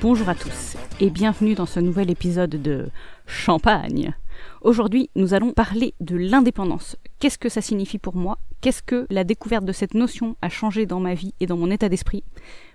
Bonjour à tous et bienvenue dans ce nouvel épisode de Champagne. Aujourd'hui, nous allons parler de l'indépendance. Qu'est-ce que ça signifie pour moi? Qu'est-ce que la découverte de cette notion a changé dans ma vie et dans mon état d'esprit?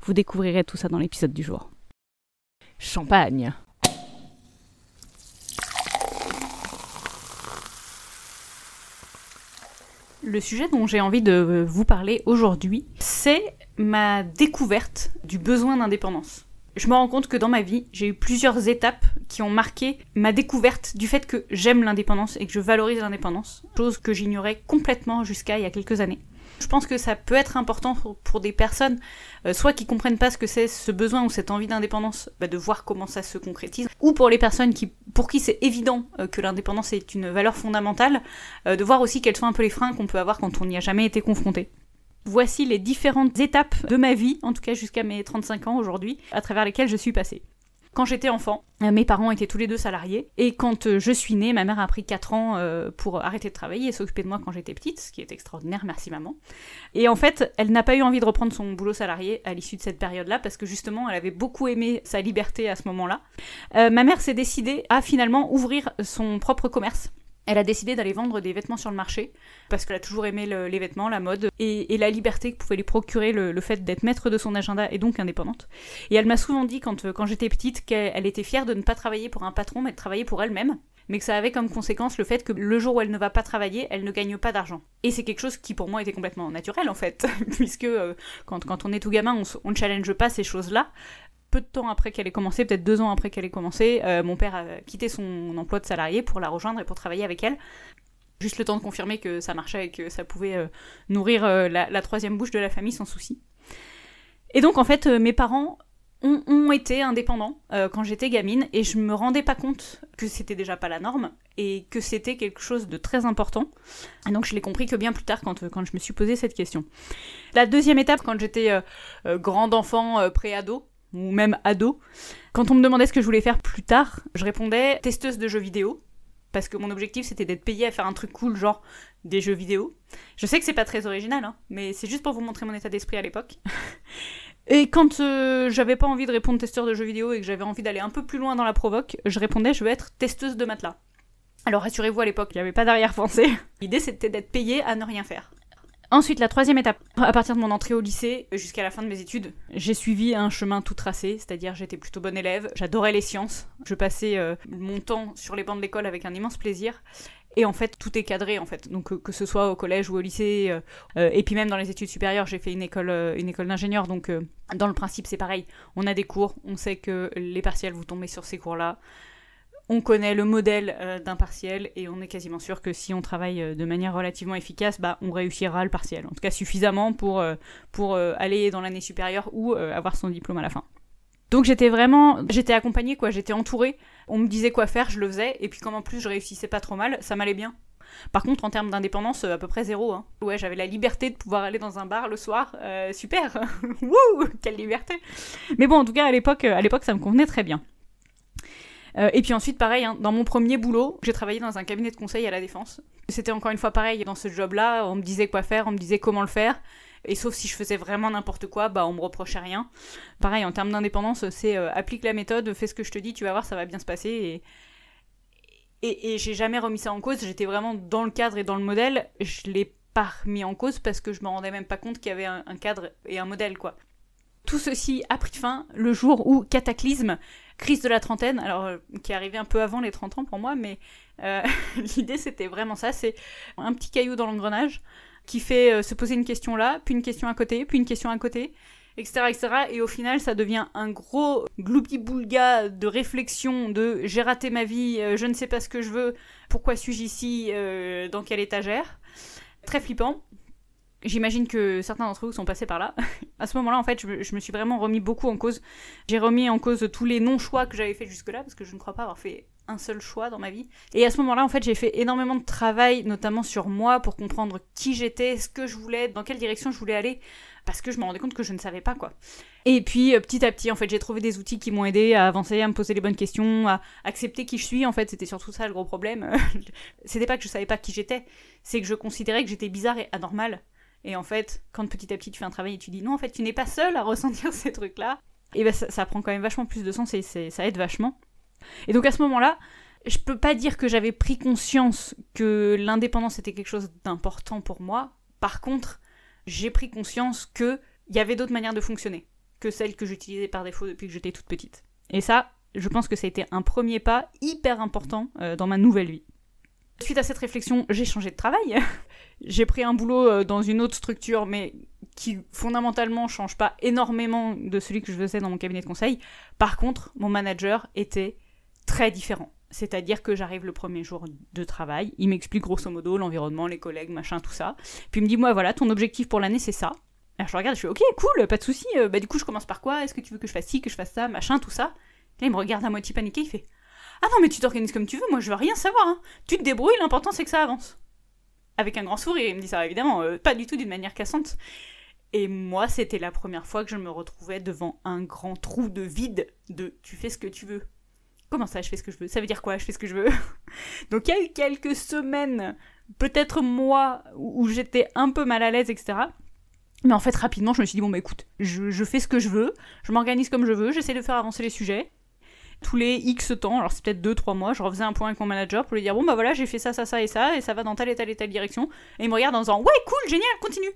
Vous découvrirez tout ça dans l'épisode du jour. Champagne. Le sujet dont j'ai envie de vous parler aujourd'hui, c'est ma découverte du besoin d'indépendance. Je me rends compte que dans ma vie, j'ai eu plusieurs étapes qui ont marqué ma découverte du fait que j'aime l'indépendance et que je valorise l'indépendance, chose que j'ignorais complètement jusqu'à il y a quelques années. Je pense que ça peut être important pour, des personnes, euh, soit qui comprennent pas ce que c'est ce besoin ou cette envie d'indépendance, bah, de voir comment ça se concrétise, ou pour les personnes pour qui c'est évident euh, que l'indépendance est une valeur fondamentale, euh, de voir aussi quels sont un peu les freins qu'on peut avoir quand on n'y a jamais été confronté. Voici les différentes étapes de ma vie, en tout cas jusqu'à mes 35 ans aujourd'hui, à travers lesquelles je suis passée. Quand j'étais enfant, euh, mes parents étaient tous les deux salariés, et quand euh, je suis née, ma mère a pris 4 ans euh, pour arrêter de travailler et s'occuper de moi quand j'étais petite, ce qui est extraordinaire, merci maman. Et en fait, elle n'a pas eu envie de reprendre son boulot salarié à l'issue de cette période-là, parce que justement, elle avait beaucoup aimé sa liberté à ce moment-là. ma mère s'est décidée à finalement ouvrir son propre commerce elle a décidé d'aller vendre des vêtements sur le marché, parce qu'elle a toujours aimé les vêtements, la mode, et, la liberté que pouvait lui procurer le, fait d'être maître de son agenda et donc indépendante. Et elle m'a souvent dit, quand, quand j'étais petite, qu'elle était fière de ne pas travailler pour un patron, mais de travailler pour elle-même, mais que ça avait comme conséquence le fait que le jour où elle ne va pas travailler, elle ne gagne pas d'argent. Et c'est quelque chose qui pour moi était complètement naturel en fait, puisque euh, quand, on est tout gamin, on ne challenge pas ces choses-là peu de temps après qu'elle ait commencé, peut-être deux ans après qu'elle ait commencé, euh, mon père a quitté son emploi de salarié pour la rejoindre et pour travailler avec elle. Juste le temps de confirmer que ça marchait et que ça pouvait euh, nourrir euh, la, troisième bouche de la famille sans souci. Et donc en fait, mes parents ont, été indépendants quand j'étais gamine et je me rendais pas compte que c'était déjà pas la norme et que c'était quelque chose de très important. Et donc je l'ai compris que bien plus tard quand, quand je me suis posé cette question. La deuxième étape, quand j'étais grande enfant, pré-ado, ou même ado. Quand on me demandait ce que je voulais faire plus tard, je répondais testeuse de jeux vidéo. Parce que mon objectif c'était d'être payée à faire un truc cool, genre des jeux vidéo. Je sais que c'est pas très original, hein, mais c'est juste pour vous montrer mon état d'esprit à l'époque. et quand euh, j'avais pas envie de répondre testeur de jeux vidéo et que j'avais envie d'aller un peu plus loin dans la provoque, je répondais je veux être testeuse de matelas. Alors rassurez-vous, à l'époque, il n'y avait pas d'arrière-pensée. L'idée c'était d'être payée à ne rien faire. Ensuite, la troisième étape, à partir de mon entrée au lycée jusqu'à la fin de mes études, j'ai suivi un chemin tout tracé, c'est-à-dire j'étais plutôt bonne élève, j'adorais les sciences, je passais euh, mon temps sur les bancs de l'école avec un immense plaisir. Et en fait, tout est cadré en fait. Donc que ce soit au collège ou au lycée, euh, euh, et puis même dans les études supérieures, j'ai fait une école, école d'ingénieur. Donc dans le principe, c'est pareil. On a des cours, on sait que les partiels vous tombez sur ces cours-là on connaît le modèle euh, d'un partiel et on est quasiment sûr que si on travaille euh, de manière relativement efficace, bah, on réussira le partiel. En tout cas suffisamment pour, euh, pour aller dans l'année supérieure ou avoir son diplôme à la fin. Donc j'étais vraiment, j'étais accompagnée quoi, j'étais entourée. On me disait quoi faire, je le faisais. Et puis comme en plus je réussissais pas trop mal, ça m'allait bien. Par contre, en termes d'indépendance, à peu près zéro. Hein. Ouais, j'avais la liberté de pouvoir aller dans un bar le soir. super Wouh Quelle liberté Mais bon, en tout cas, à l'époque, à l'époque, ça me convenait très bien. Euh, et puis ensuite, pareil, hein, dans mon premier boulot, j'ai travaillé dans un cabinet de conseil à la défense. C'était encore une fois pareil, dans ce job-là, on me disait quoi faire, on me disait comment le faire. Et sauf si je faisais vraiment n'importe quoi, bah on me reprochait rien. Pareil, en termes d'indépendance, c'est euh, applique la méthode, fais ce que je te dis, tu vas voir, ça va bien se passer. Et, et, j'ai jamais remis ça en cause, j'étais vraiment dans le cadre et dans le modèle. Je l'ai pas remis en cause parce que je me rendais même pas compte qu'il y avait un, un cadre et un modèle, quoi. Tout ceci a pris fin le jour où, cataclysme, crise de la trentaine, alors euh, qui est arrivée un peu avant les 30 ans pour moi, mais euh, l'idée c'était vraiment ça, c'est un petit caillou dans l'engrenage qui fait euh, se poser une question là, puis une question à côté, puis une question à côté, etc., etc. Et au final, ça devient un gros gloubi-boulga de réflexion de j'ai raté ma vie, je ne sais pas ce que je veux, pourquoi suis-je ici, dans quelle étagère. Très flippant. J'imagine que certains d'entre vous sont passés par là. à ce moment-là, en fait, je me, suis vraiment remis beaucoup en cause. J'ai remis en cause tous les non-choix que j'avais fait jusque-là, parce que je ne crois pas avoir fait un seul choix dans ma vie. Et à ce moment-là, en fait, j'ai fait énormément de travail, notamment sur moi, pour comprendre qui j'étais, ce que je voulais, dans quelle direction je voulais aller, parce que je me rendais compte que je ne savais pas, quoi. Et puis, euh, petit à petit, en fait, j'ai trouvé des outils qui m'ont aidé à avancer, à me poser les bonnes questions, à accepter qui je suis. En fait, c'était surtout ça le gros problème. c'était pas que je savais pas qui j'étais, c'est que je considérais que j'étais bizarre et anormale et en fait, quand petit à petit tu fais un travail et tu dis non, en fait, tu n'es pas seul à ressentir ces trucs-là, et ben ça, prend quand même vachement plus de sens et ça aide vachement. Et donc à ce moment-là, je peux pas dire que j'avais pris conscience que l'indépendance était quelque chose d'important pour moi. Par contre, j'ai pris conscience que il y avait d'autres manières de fonctionner que celles que j'utilisais par défaut depuis que j'étais toute petite. Et ça, je pense que ça a été un premier pas hyper important euh, dans ma nouvelle vie. Suite à cette réflexion, j'ai changé de travail. j'ai pris un boulot euh, dans une autre structure, mais qui fondamentalement change pas énormément de celui que je faisais dans mon cabinet de conseil. Par contre, mon manager était très différent. C'est-à-dire que j'arrive le premier jour de travail, il m'explique grosso modo l'environnement, les collègues, machin, tout ça. Puis il me dit, moi voilà, ton objectif pour l'année c'est ça. Alors je regarde, je fais, ok, cool, pas de souci. Euh, bah du coup, je commence par quoi? Est-ce que tu veux que je fasse ci, que je fasse ça, machin, tout ça? Là, il me regarde à moitié paniqué, il fait, ah non, mais tu t'organises comme tu veux, moi je veux rien savoir. Hein. Tu te débrouilles, l'important c'est que ça avance. Avec un grand sourire, il me dit ça, évidemment, euh, pas du tout d'une manière cassante. Et moi, c'était la première fois que je me retrouvais devant un grand trou de vide de tu fais ce que tu veux. Comment ça, je fais ce que je veux Ça veut dire quoi, je fais ce que je veux Donc il y a eu quelques semaines, peut-être mois, où j'étais un peu mal à l'aise, etc. Mais en fait, rapidement, je me suis dit, bon, bah écoute, je, fais ce que je veux, je m'organise comme je veux, j'essaie de faire avancer les sujets. Tous les X temps, alors c'est peut-être 2-3 mois, je refaisais un point avec mon manager pour lui dire, bon, bah voilà, j'ai fait ça, ça, ça et ça, et ça va dans telle et telle et telle direction. Et il me regarde en disant, ouais, cool, génial, continue.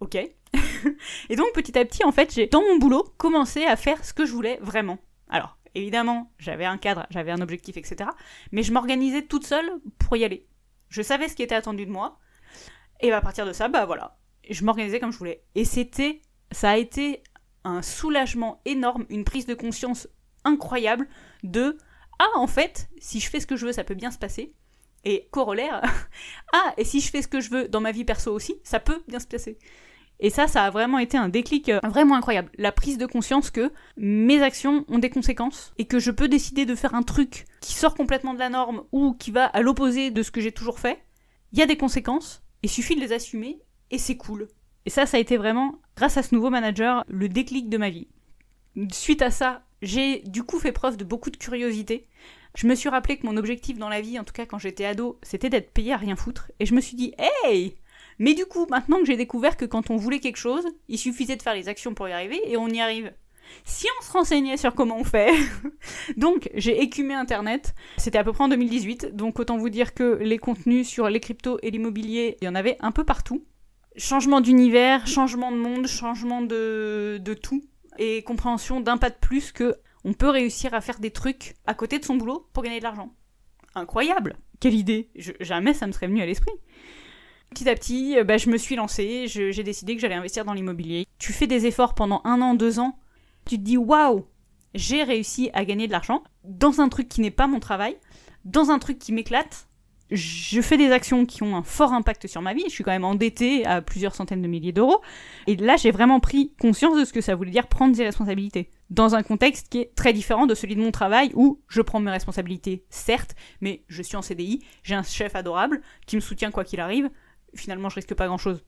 Ok. et donc, petit à petit, en fait, j'ai, dans mon boulot, commencé à faire ce que je voulais vraiment. Alors, Évidemment, j'avais un cadre, j'avais un objectif, etc. Mais je m'organisais toute seule pour y aller. Je savais ce qui était attendu de moi. Et à partir de ça, bah voilà. Je m'organisais comme je voulais. Et c'était, ça a été un soulagement énorme, une prise de conscience incroyable de ah en fait, si je fais ce que je veux, ça peut bien se passer. Et corollaire, ah et si je fais ce que je veux dans ma vie perso aussi, ça peut bien se passer. Et ça, ça a vraiment été un déclic euh, vraiment incroyable. La prise de conscience que mes actions ont des conséquences et que je peux décider de faire un truc qui sort complètement de la norme ou qui va à l'opposé de ce que j'ai toujours fait. Il y a des conséquences, il suffit de les assumer et c'est cool. Et ça, ça a été vraiment, grâce à ce nouveau manager, le déclic de ma vie. Suite à ça, j'ai du coup fait preuve de beaucoup de curiosité. Je me suis rappelé que mon objectif dans la vie, en tout cas quand j'étais ado, c'était d'être payé à rien foutre. Et je me suis dit, hey, mais du coup, maintenant que j'ai découvert que quand on voulait quelque chose, il suffisait de faire les actions pour y arriver et on y arrive. Si on se renseignait sur comment on fait. donc, j'ai écumé Internet. C'était à peu près en 2018. Donc, autant vous dire que les contenus sur les cryptos et l'immobilier, il y en avait un peu partout. Changement d'univers, changement de monde, changement de, de tout. Et compréhension d'un pas de plus que on peut réussir à faire des trucs à côté de son boulot pour gagner de l'argent. Incroyable Quelle idée Jamais ça me serait venu à l'esprit. Petit à petit, euh, bah, je me suis lancée, j'ai décidé que j'allais investir dans l'immobilier. Tu fais des efforts pendant un an, deux ans, tu te dis waouh, j'ai réussi à gagner de l'argent dans un truc qui n'est pas mon travail, dans un truc qui m'éclate. Je fais des actions qui ont un fort impact sur ma vie. Je suis quand même endettée à plusieurs centaines de milliers d'euros. Et là, j'ai vraiment pris conscience de ce que ça voulait dire prendre ses responsabilités. Dans un contexte qui est très différent de celui de mon travail où je prends mes responsabilités, certes, mais je suis en CDI, j'ai un chef adorable qui me soutient quoi qu'il arrive finalement je risque pas grand chose.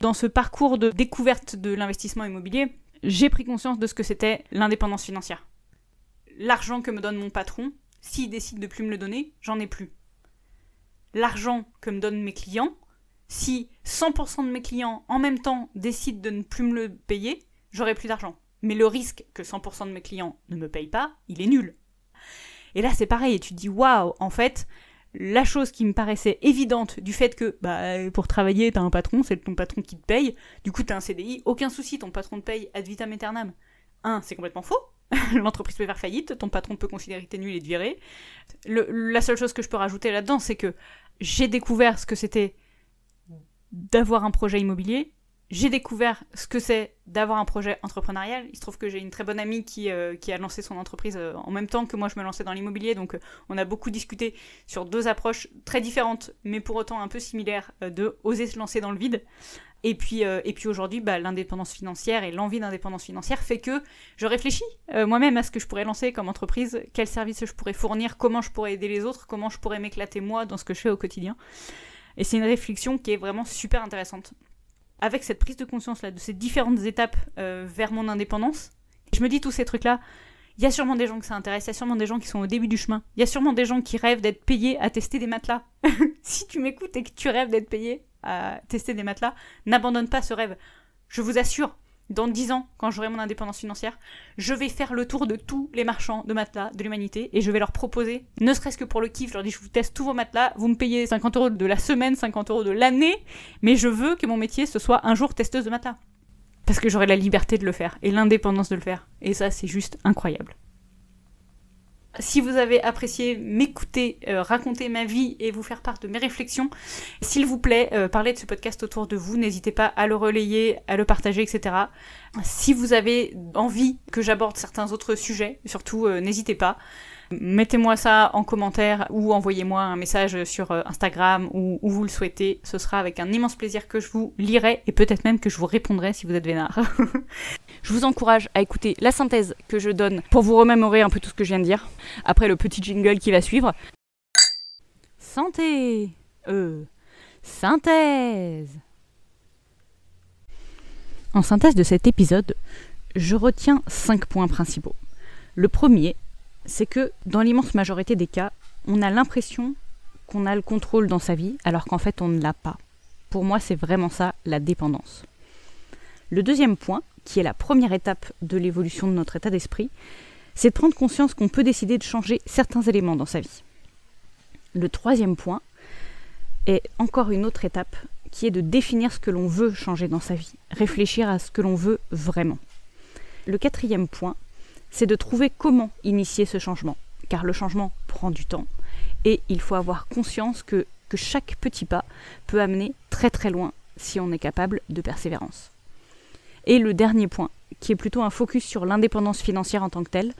Dans ce parcours de découverte de l'investissement immobilier, j'ai pris conscience de ce que c'était l'indépendance financière. L'argent que me donne mon patron, s'il décide de plus me le donner, j'en ai plus. L'argent que me donnent mes clients, si 100% de mes clients en même temps décident de ne plus me le payer, j'aurai plus d'argent. Mais le risque que 100% de mes clients ne me payent pas, il est nul. Et là, c'est pareil, et tu te dis, waouh, en fait, la chose qui me paraissait évidente du fait que bah, pour travailler, t'as un patron, c'est ton patron qui te paye, du coup t'as un CDI, aucun souci, ton patron te paye ad vitam aeternam. Un, c'est complètement faux. L'entreprise peut faire faillite, ton patron peut considérer que t'es nul et te virer. la seule chose que je peux rajouter là-dedans, c'est que j'ai découvert ce que c'était d'avoir un projet immobilier, j'ai découvert ce que c'est d'avoir un projet entrepreneurial. Il se trouve que j'ai une très bonne amie qui, euh, a lancé son entreprise euh, en même temps que moi je me lançais dans l'immobilier, donc euh, on a beaucoup discuté sur deux approches très différentes, mais pour autant un peu similaires, de oser se lancer dans le vide. Et puis, et puis aujourd'hui, bah, l'indépendance financière et l'envie d'indépendance financière fait que je réfléchis moi-même à ce que je pourrais lancer comme entreprise, quels services je pourrais fournir, comment je pourrais aider les autres, comment je pourrais m'éclater moi dans ce que je fais au quotidien. Et c'est une réflexion qui est vraiment super intéressante avec cette prise de conscience là de ces différentes étapes euh, vers mon indépendance, je me dis tous ces trucs là. Il y a sûrement des gens que ça intéresse, il y a sûrement des gens qui sont au début du chemin. Il y a sûrement des gens qui rêvent d'être payés à tester des matelas. si tu m'écoutes et que tu rêves d'être payé à tester des matelas, n'abandonne pas ce rêve. Je vous assure, dans 10 ans, quand j'aurai mon indépendance financière, je vais faire le tour de tous les marchands de matelas de l'humanité et je vais leur proposer, ne serait-ce que pour le kiff, je leur dis je vous teste tous vos matelas, vous me payez 50 euros de la semaine, 50 euros de l'année, mais je veux que mon métier ce soit un jour testeuse de matelas. Parce que j'aurai la liberté de le faire et l'indépendance de le faire. Et ça, c'est juste incroyable. Si vous avez apprécié m'écouter, euh, raconter ma vie et vous faire part de mes réflexions, s'il vous plaît, euh, parlez de ce podcast autour de vous. N'hésitez pas à le relayer, à le partager, etc. Si vous avez envie que j'aborde certains autres sujets, surtout euh, n'hésitez pas. Mettez-moi ça en commentaire ou envoyez-moi un message sur Instagram ou où vous le souhaitez. Ce sera avec un immense plaisir que je vous lirai et peut-être même que je vous répondrai si vous êtes vénard. Je vous encourage à écouter la synthèse que je donne pour vous remémorer un peu tout ce que je viens de dire, après le petit jingle qui va suivre. Santé Euh. Synthèse En synthèse de cet épisode, je retiens cinq points principaux. Le premier, c'est que dans l'immense majorité des cas, on a l'impression qu'on a le contrôle dans sa vie, alors qu'en fait on ne l'a pas. Pour moi, c'est vraiment ça, la dépendance. Le deuxième point, qui est la première étape de l'évolution de notre état d'esprit, c'est de prendre conscience qu'on peut décider de changer certains éléments dans sa vie. Le troisième point est encore une autre étape qui est de définir ce que l'on veut changer dans sa vie, réfléchir à ce que l'on veut vraiment. Le quatrième point, c'est de trouver comment initier ce changement, car le changement prend du temps et il faut avoir conscience que, que chaque petit pas peut amener très très loin si on est capable de persévérance. Et le dernier point, qui est plutôt un focus sur l'indépendance financière en tant que telle,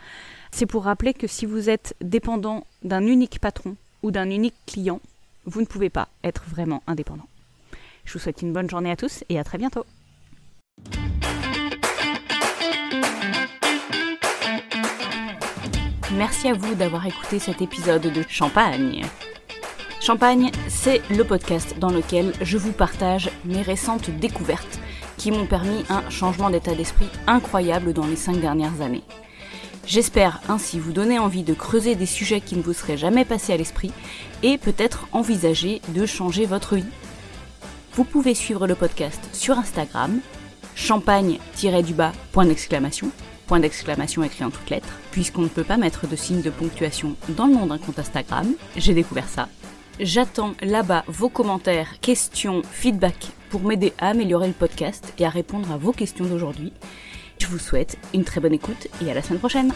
c'est pour rappeler que si vous êtes dépendant d'un unique patron ou d'un unique client, vous ne pouvez pas être vraiment indépendant. Je vous souhaite une bonne journée à tous et à très bientôt. Merci à vous d'avoir écouté cet épisode de Champagne. Champagne, c'est le podcast dans lequel je vous partage mes récentes découvertes qui m'ont permis un changement d'état d'esprit incroyable dans les cinq dernières années. J'espère ainsi vous donner envie de creuser des sujets qui ne vous seraient jamais passés à l'esprit et peut-être envisager de changer votre vie. Vous pouvez suivre le podcast sur Instagram, champagne-du-bas, point d'exclamation, point d'exclamation écrit en toutes lettres, puisqu'on ne peut pas mettre de signe de ponctuation dans le nom d'un compte Instagram, j'ai découvert ça. J'attends là-bas vos commentaires, questions, feedback pour m'aider à améliorer le podcast et à répondre à vos questions d'aujourd'hui. Je vous souhaite une très bonne écoute et à la semaine prochaine.